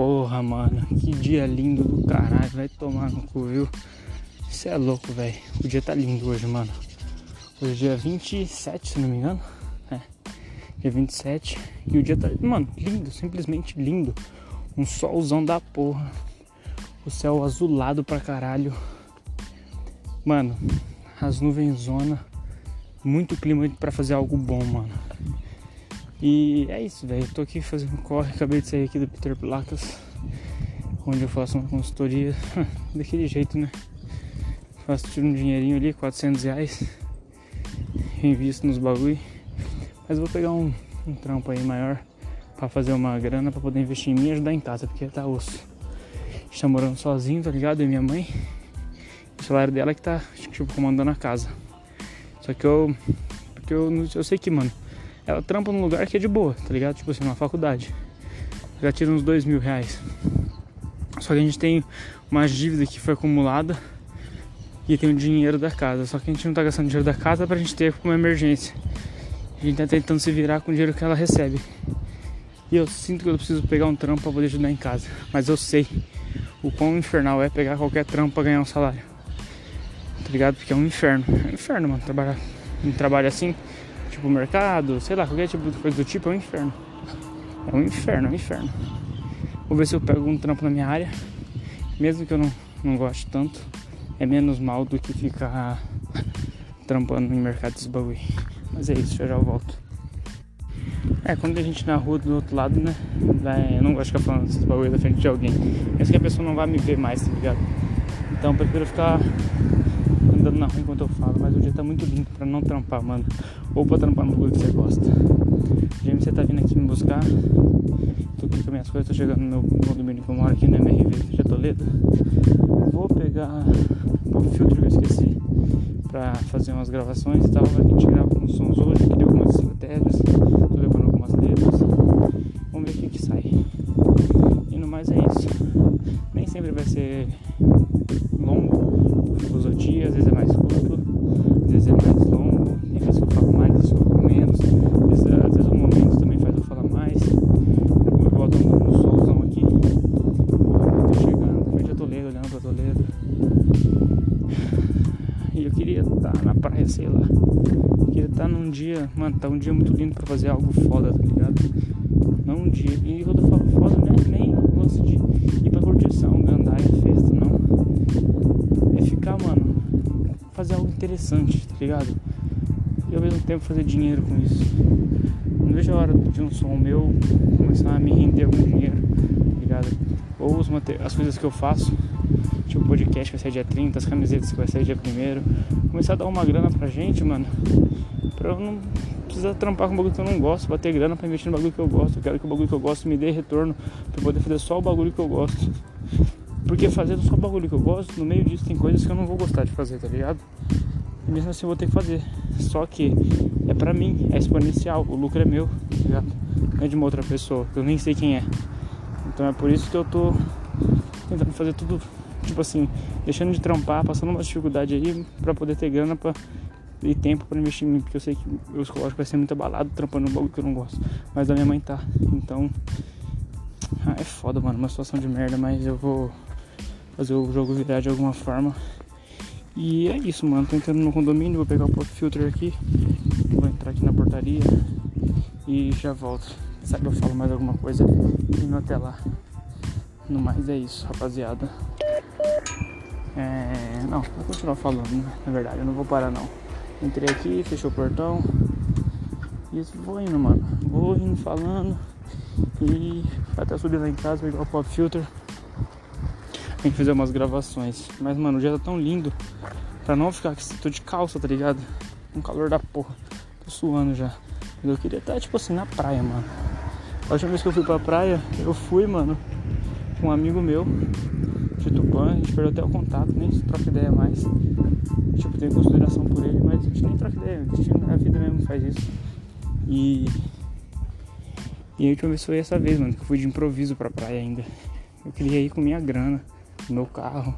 Porra, mano, que dia lindo do caralho. Vai tomar no cu, viu? Isso é louco, velho. O dia tá lindo hoje, mano. Hoje é dia 27, se não me engano. É. Dia 27. E o dia tá, mano, lindo, simplesmente lindo. Um solzão da porra. O céu azulado pra caralho. Mano, as nuvens zona. Muito clima para fazer algo bom, mano. E é isso, velho. Tô aqui fazendo corre, acabei de sair aqui do Peter Placas, onde eu faço uma consultoria daquele jeito, né? Faço tiro um dinheirinho ali, 400 reais, invisto nos bagulho. Mas vou pegar um, um trampo aí maior para fazer uma grana para poder investir em mim e ajudar em casa, porque tá osso. Está morando sozinho, tá ligado? E minha mãe. O salário dela é que tá, tipo, comandando a casa. Só que eu. Porque eu, eu sei que, mano ela trampa num lugar que é de boa, tá ligado? Tipo assim, numa faculdade. Já tira uns dois mil reais. Só que a gente tem uma dívida que foi acumulada e tem o dinheiro da casa. Só que a gente não tá gastando dinheiro da casa pra gente ter como emergência. A gente tá tentando se virar com o dinheiro que ela recebe. E eu sinto que eu preciso pegar um trampo pra poder ajudar em casa. Mas eu sei o quão infernal é pegar qualquer trampo pra ganhar um salário. Tá ligado? Porque é um inferno. É um inferno, mano. Trabalhar um trabalho assim tipo mercado, sei lá, qualquer tipo de coisa do tipo, é um inferno. É um inferno, é um inferno. Vou ver se eu pego um trampo na minha área, mesmo que eu não, não goste tanto, é menos mal do que ficar trampando em mercado desse bagulho. Mas é isso, já já volto. É, quando a gente na rua do outro lado, né? Vai, eu não gosto de ficar falando esses bagulho da frente de alguém. Penso que a pessoa não vai me ver mais, tá ligado? Então eu prefiro ficar na rua enquanto eu falo, mas o dia tá muito lindo pra não trampar, mano. Ou pra trampar no bagulho que você gosta. James, você tá vindo aqui me buscar. Tô aqui com minhas coisas, tô chegando no meu condomínio que eu moro aqui no MRV de Toledo. Vou pegar o filtro que eu esqueci pra fazer umas gravações e tal. A gente grava E eu queria estar tá na praia, sei lá. Eu queria estar tá num dia, mano, tá um dia muito lindo pra fazer algo foda, tá ligado? Não um dia. E quando eu falo foda, né? Nem lance de ir pra curtição, gandaia, festa, não. É ficar, mano, fazer algo interessante, tá ligado? E ao mesmo tempo fazer dinheiro com isso. Não vejo a hora de um som meu começar a me render algum dinheiro, tá ligado? Ou os as coisas que eu faço, podcast vai sair dia 30, as camisetas que vai sair dia 1 começar a dar uma grana pra gente, mano. Pra eu não precisar trampar com bagulho que eu não gosto, bater grana pra investir no bagulho que eu gosto. Eu quero que o bagulho que eu gosto me dê retorno pra poder fazer só o bagulho que eu gosto. Porque fazendo só o bagulho que eu gosto, no meio disso tem coisas que eu não vou gostar de fazer, tá ligado? E mesmo assim eu vou ter que fazer. Só que é pra mim, é exponencial, o lucro é meu, tá ligado? Não é de uma outra pessoa, que eu nem sei quem é. Então é por isso que eu tô tentando fazer tudo, tipo assim, deixando de trampar, passando uma dificuldade aí pra poder ter grana pra, e tempo pra investir em mim, porque eu sei que o psicológico vai ser muito abalado trampando um bagulho que eu não gosto. Mas a minha mãe tá. Então. Ah, é foda, mano, uma situação de merda, mas eu vou fazer o jogo virar de alguma forma. E é isso, mano. Tô entrando no condomínio, vou pegar o pop filter aqui. Vou entrar aqui na portaria e já volto. Sabe eu falo mais alguma coisa indo até lá. No mais é isso, rapaziada. É... Não, vou continuar falando, né? na verdade, eu não vou parar não. Entrei aqui, fechou o portão. E vou indo, mano. Vou indo falando. E até subir lá em casa, pegar o pop filter. Tem que fazer umas gravações. Mas, mano, o dia tá tão lindo. Pra não ficar aqui, tô de calça, tá ligado? Um calor da porra. Tô suando já. Eu queria estar, tipo assim, na praia, mano. A última vez que eu fui pra praia, eu fui, mano, com um amigo meu de Tupã. A gente perdeu até o contato, nem troca ideia mais. Tipo, tenho consideração por ele, mas a gente nem troca ideia. A, gente, a vida mesmo faz isso. E. E a última vez foi essa vez, mano, que eu fui de improviso pra praia ainda. Eu queria ir com minha grana meu carro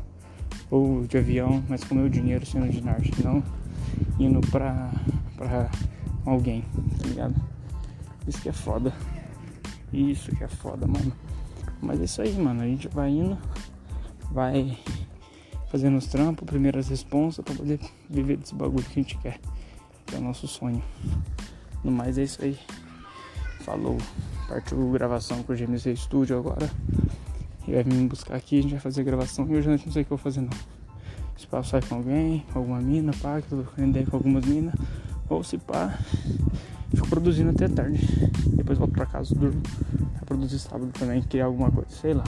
ou de avião, mas com meu dinheiro sendo de norte, não indo pra, pra alguém, tá ligado? Isso que é foda. Isso que é foda, mano. Mas é isso aí, mano. A gente vai indo, vai fazendo os trampos, primeiras responsas pra poder viver desse bagulho que a gente quer. Que é o nosso sonho. No mais é isso aí. Falou. Partiu gravação com o GMC Studio agora. E vai me buscar aqui, a gente vai fazer gravação. Hoje eu não sei o que eu vou fazer não. Se pá, sai com alguém, com alguma mina, pá, que eu tô com algumas minas. Ou se pá, fico produzindo até tarde. Depois volto pra casa, durmo. Pra produzir sábado também, criar alguma coisa, sei lá.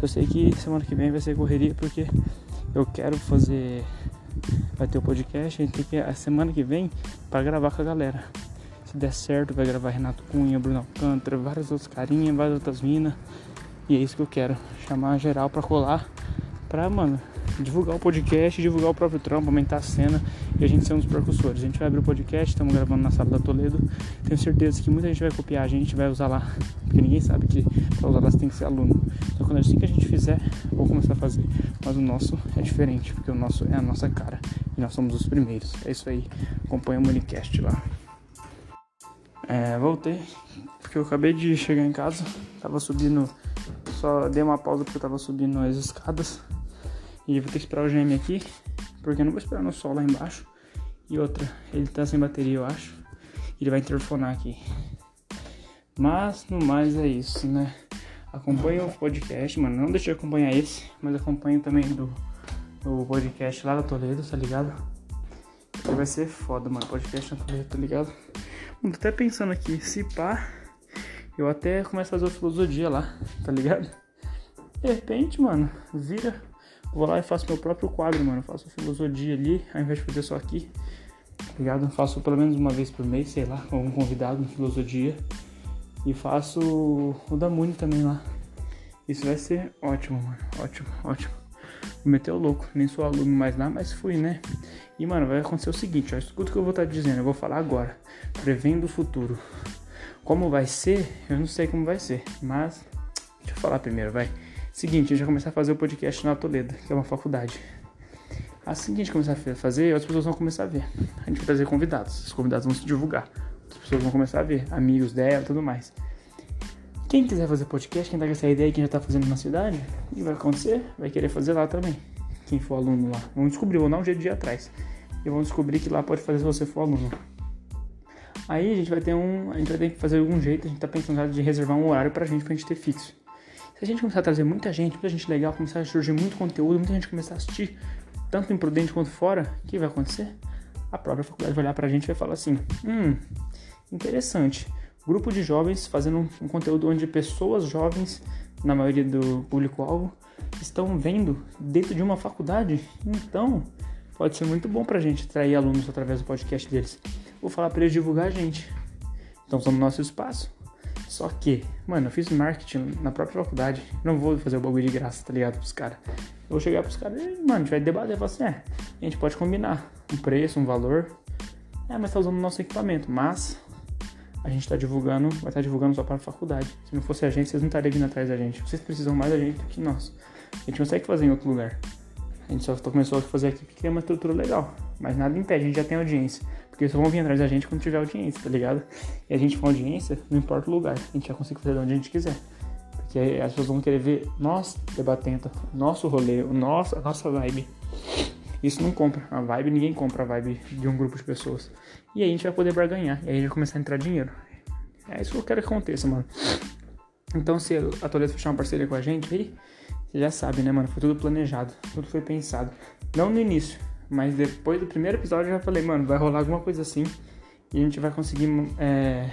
Só sei que semana que vem vai ser correria porque eu quero fazer. Vai ter o podcast, a gente tem que a semana que vem para gravar com a galera. Se der certo, vai gravar Renato Cunha, Bruno Alcântara, várias outras carinhas, várias outras minas. E é isso que eu quero. Chamar geral pra colar. Pra, mano, divulgar o podcast, divulgar o próprio trampo, aumentar a cena e a gente ser um dos percussores. A gente vai abrir o podcast, estamos gravando na sala da Toledo. Tenho certeza que muita gente vai copiar a gente, vai usar lá. Porque ninguém sabe que pra usar lá você tem que ser aluno. Então quando assim que a gente fizer, vou começar a fazer. Mas o nosso é diferente, porque o nosso é a nossa cara. E nós somos os primeiros. É isso aí. Acompanha o Monicast lá. É, voltei, porque eu acabei de chegar em casa, tava subindo, só dei uma pausa porque eu tava subindo as escadas e vou ter que esperar o GM aqui, porque eu não vou esperar no sol lá embaixo. E outra, ele tá sem bateria, eu acho, ele vai interfonar aqui. Mas no mais é isso, né? Acompanhe o podcast, mano. Não deixe de acompanhar esse, mas acompanhe também do, do podcast lá da Toledo, tá ligado? Que vai ser foda, mano. Podcast na Toledo, tá ligado? Tô até pensando aqui, se pá, eu até começo a fazer a filosofia lá, tá ligado? De repente, mano, vira. Vou lá e faço meu próprio quadro, mano. Faço filosofia ali, ao invés de fazer só aqui. Ligado? Faço pelo menos uma vez por mês, sei lá, com algum convidado em filosofia. E faço o da Muni também lá. Isso vai ser ótimo, mano. Ótimo, ótimo. Me meteu louco. Nem sou aluno mais lá, mas fui, né? E, mano, vai acontecer o seguinte, ó. Escuta o que eu vou estar tá dizendo. Eu vou falar agora. Prevendo o futuro. Como vai ser, eu não sei como vai ser. Mas, deixa eu falar primeiro, vai. Seguinte, a gente vai começar a fazer o podcast na Toledo, que é uma faculdade. Assim que a gente começar a fazer, outras pessoas vão começar a ver. A gente vai trazer convidados. Os convidados vão se divulgar. As pessoas vão começar a ver. Amigos dela tudo mais. Quem quiser fazer podcast, quem tá com essa ideia, quem já tá fazendo na cidade, o que vai acontecer? Vai querer fazer lá também. Quem for aluno lá. Vamos descobrir, vou dar um jeito de ir atrás. E vão descobrir que lá pode fazer se você for aluno. Aí a gente vai ter um. A gente vai ter que fazer algum jeito, a gente tá pensando de reservar um horário pra gente, pra gente ter fixo. Se a gente começar a trazer muita gente, muita gente legal, começar a surgir muito conteúdo, muita gente começar a assistir, tanto imprudente quanto fora, o que vai acontecer? A própria faculdade vai olhar pra gente e vai falar assim: hum, interessante grupo de jovens fazendo um, conteúdo onde pessoas jovens, na maioria do público-alvo, estão vendo dentro de uma faculdade. Então, pode ser muito bom pra gente atrair alunos através do podcast deles. Vou falar para eles divulgar a gente. Então, estão no nosso espaço. Só que, mano, eu fiz marketing na própria faculdade. Não vou fazer o bagulho de graça, tá ligado? Pros caras. Eu vou chegar pros caras e, mano, a gente vai debater. Falar assim, é, a gente pode combinar um preço, um valor. É, mas tá usando o nosso equipamento. Mas a gente está divulgando, vai estar tá divulgando só para faculdade. Se não fosse a gente, vocês não estariam vindo atrás da gente. Vocês precisam mais da gente do que nós. A gente consegue fazer em outro lugar. A gente só começou a fazer aqui porque é uma estrutura legal. Mas nada impede, a gente já tem audiência. Porque só vão vir atrás da gente quando tiver audiência, tá ligado? E a gente com audiência, não importa o lugar. A gente já consegue fazer de onde a gente quiser. Porque as pessoas vão querer ver nós debatendo, nosso rolê, o nosso, a nossa vibe. Isso não compra. A vibe, ninguém compra a vibe de um grupo de pessoas. E aí a gente vai poder barganhar. E aí vai começar a entrar dinheiro. É isso que eu quero que aconteça, mano. Então, se a Toledo fechar uma parceria com a gente aí, você já sabe, né, mano? Foi tudo planejado, tudo foi pensado. Não no início, mas depois do primeiro episódio eu já falei, mano, vai rolar alguma coisa assim e a gente vai conseguir é,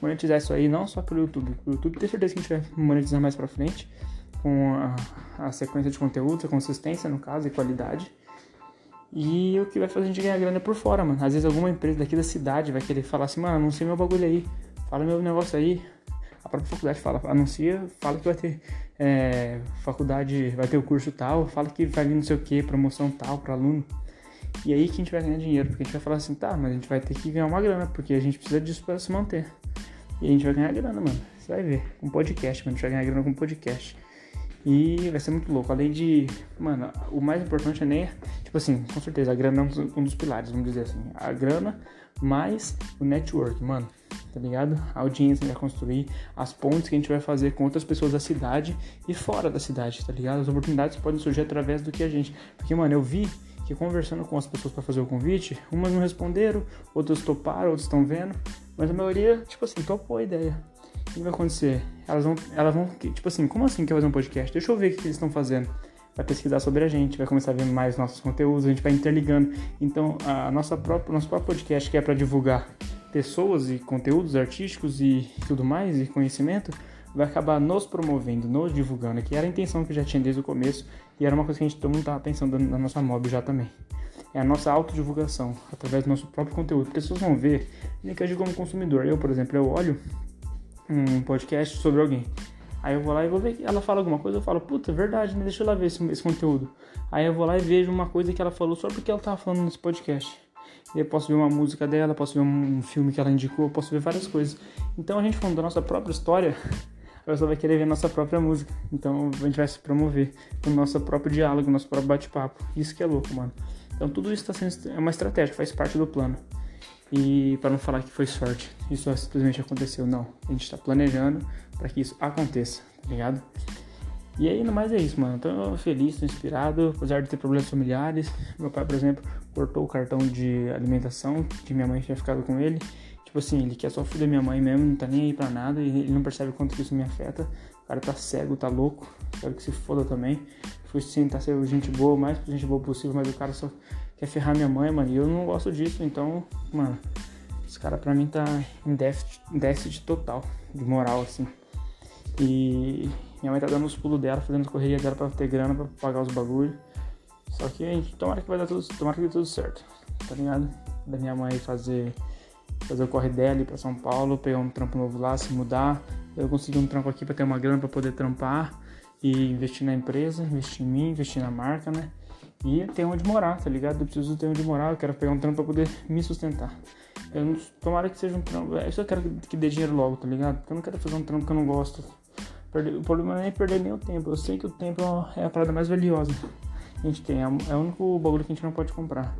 monetizar isso aí, não só pelo YouTube. O YouTube tem certeza que a gente vai monetizar mais pra frente com a, a sequência de conteúdo, a consistência, no caso, e qualidade. E o que vai fazer a gente ganhar grana por fora, mano. Às vezes alguma empresa daqui da cidade vai querer falar assim, mano, anuncia meu bagulho aí, fala meu negócio aí. A própria faculdade fala, anuncia, fala que vai ter é, faculdade, vai ter o curso tal, fala que vai vir não sei o que, promoção tal para aluno. E aí que a gente vai ganhar dinheiro, porque a gente vai falar assim, tá, mas a gente vai ter que ganhar uma grana, porque a gente precisa disso para se manter. E a gente vai ganhar grana, mano. Você vai ver, com podcast, mano. A gente vai ganhar grana com podcast. E vai ser muito louco. Além de, mano, o mais importante é nem, tipo assim, com certeza, a grana é um dos pilares, vamos dizer assim. A grana mais o network, mano tá ligado? A audiência que a gente vai construir, as pontes que a gente vai fazer com outras pessoas da cidade e fora da cidade, tá ligado? As oportunidades podem surgir através do que a gente. Porque, mano, eu vi que conversando com as pessoas para fazer o convite, umas não responderam, outras toparam, outras estão vendo, mas a maioria, tipo assim, topou a ideia. O que vai acontecer? Elas vão, elas vão, tipo assim, como assim que fazer um podcast? Deixa eu ver o que eles estão fazendo. Vai pesquisar sobre a gente, vai começar a ver mais nossos conteúdos, a gente vai interligando. Então, a nossa própria, nosso próprio podcast que é para divulgar pessoas e conteúdos artísticos e tudo mais, e conhecimento, vai acabar nos promovendo, nos divulgando, que era a intenção que já tinha desde o começo e era uma coisa que a gente todo mundo estava pensando na nossa mob já também. É a nossa autodivulgação, através do nosso próprio conteúdo. Porque as pessoas vão ver, nem que eu digo como consumidor. Eu, por exemplo, eu olho um podcast sobre alguém. Aí eu vou lá e vou ver ela fala alguma coisa, eu falo, puta, é verdade, né? Deixa eu lá ver esse, esse conteúdo. Aí eu vou lá e vejo uma coisa que ela falou só porque ela tava falando nesse podcast. Eu posso ver uma música dela, posso ver um filme que ela indicou, posso ver várias coisas. Então a gente falando da nossa própria história, a pessoa vai querer ver nossa própria música. Então a gente vai se promover com o nosso próprio diálogo, nosso próprio bate-papo. Isso que é louco, mano. Então tudo isso tá sendo é uma estratégia, faz parte do plano. E para não falar que foi sorte, isso simplesmente aconteceu, não. A gente está planejando para que isso aconteça, tá ligado? E aí, no mais é isso, mano. Tô feliz, tô inspirado, apesar de ter problemas familiares. Meu pai, por exemplo, cortou o cartão de alimentação que minha mãe tinha ficado com ele. Tipo assim, ele quer só filho da minha mãe mesmo, não tá nem aí pra nada e ele não percebe quanto isso me afeta. O cara tá cego, tá louco, quero que se foda também. Fui tentar ser gente boa, o mais gente boa possível, mas o cara só quer ferrar minha mãe, mano. E eu não gosto disso, então, mano, esse cara pra mim tá em déficit, déficit total de moral, assim. E minha mãe tá dando os pulos dela, fazendo as correria dela pra ter grana pra pagar os bagulhos. Só que, tomara que vai dar tudo, tomara que dê tudo certo, tá ligado? Da minha mãe fazer, fazer o corre dela ir pra São Paulo, pegar um trampo novo lá, se mudar. Eu consegui um trampo aqui pra ter uma grana pra poder trampar e investir na empresa, investir em mim, investir na marca, né? E ter onde morar, tá ligado? Eu preciso ter onde morar, eu quero pegar um trampo pra poder me sustentar. Eu não, tomara que seja um trampo. É, eu quero que dê dinheiro logo, tá ligado? Porque eu não quero fazer um trampo que eu não gosto. o problema não é perder nem o tempo. Eu sei que o tempo é a parada mais valiosa que a gente tem. É, é o único bagulho que a gente não pode comprar.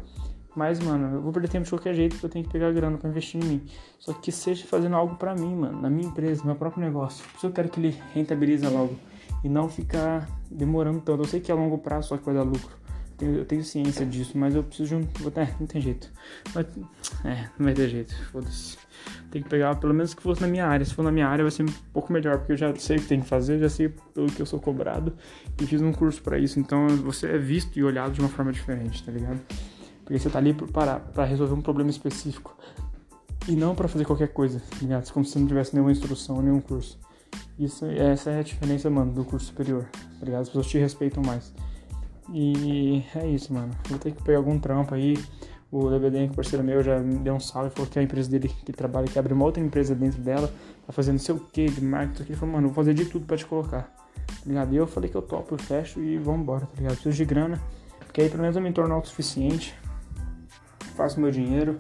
Mas, mano, eu vou perder tempo de qualquer jeito porque eu tenho que pegar grana pra investir em mim. Só que seja fazendo algo pra mim, mano, na minha empresa, no meu próprio negócio. Por isso eu quero que ele rentabilize logo. E não ficar demorando tanto. Eu sei que é a longo prazo só que vai dar lucro eu tenho ciência disso, mas eu preciso de um. É, não tem jeito. Mas, é, não vai ter jeito, foda-se. Tem que pegar, pelo menos que fosse na minha área. Se for na minha área, vai ser um pouco melhor, porque eu já sei o que tem que fazer, já sei pelo que eu sou cobrado e fiz um curso para isso. Então você é visto e olhado de uma forma diferente, tá ligado? Porque você tá ali para, resolver um problema específico e não para fazer qualquer coisa, tá ligado? Como se não tivesse nenhuma instrução, nenhum curso. Isso, essa é a diferença, mano, do curso superior, tá ligado? As pessoas te respeitam mais. E é isso, mano. Vou ter que pegar algum trampo aí. O que parceiro meu, já me deu um salve, falou que a empresa dele que trabalha, que abre uma outra empresa dentro dela, tá fazendo sei o que de marketing. Ele falou, mano, vou fazer de tudo pra te colocar. Tá ligado? E eu falei que eu topo, eu fecho e vambora, tá ligado? Preciso de grana, porque aí pelo menos eu me torno autossuficiente, faço meu dinheiro.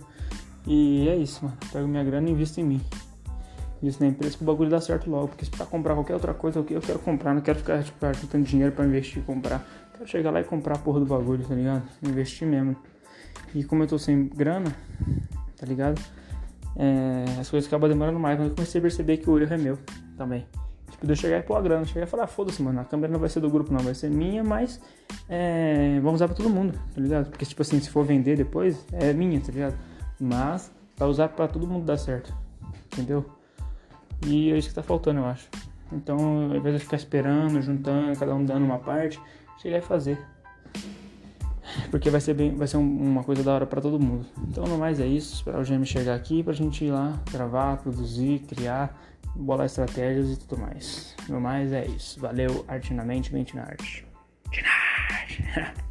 E é isso, mano. Pego minha grana e invisto em mim. Isso na empresa que o bagulho dá certo logo. Porque se pra comprar qualquer outra coisa, eu quero comprar, não quero ficar tipo, juntando dinheiro pra investir e comprar. Quero chegar lá e comprar a porra do bagulho, tá ligado? Investir mesmo. E como eu tô sem grana, tá ligado? É, as coisas acabam demorando mais, mas eu comecei a perceber que o erro é meu também. Tipo, de eu chegar e pôr a grana, chegar e falar, foda-se, mano, a câmera não vai ser do grupo, não, vai ser minha, mas é, vamos usar pra todo mundo, tá ligado? Porque, tipo assim, se for vender depois, é minha, tá ligado? Mas vai usar pra todo mundo dar certo, entendeu? E é isso que tá faltando, eu acho. Então, ao invés de ficar esperando, juntando, cada um dando uma parte, chegar e fazer. Porque vai ser, bem, vai ser uma coisa da hora para todo mundo. Então, no mais é isso. Esperar o GM chegar aqui pra gente ir lá gravar, produzir, criar, bolar estratégias e tudo mais. No mais é isso. Valeu, arte na mente, mente na arte. Arte na arte.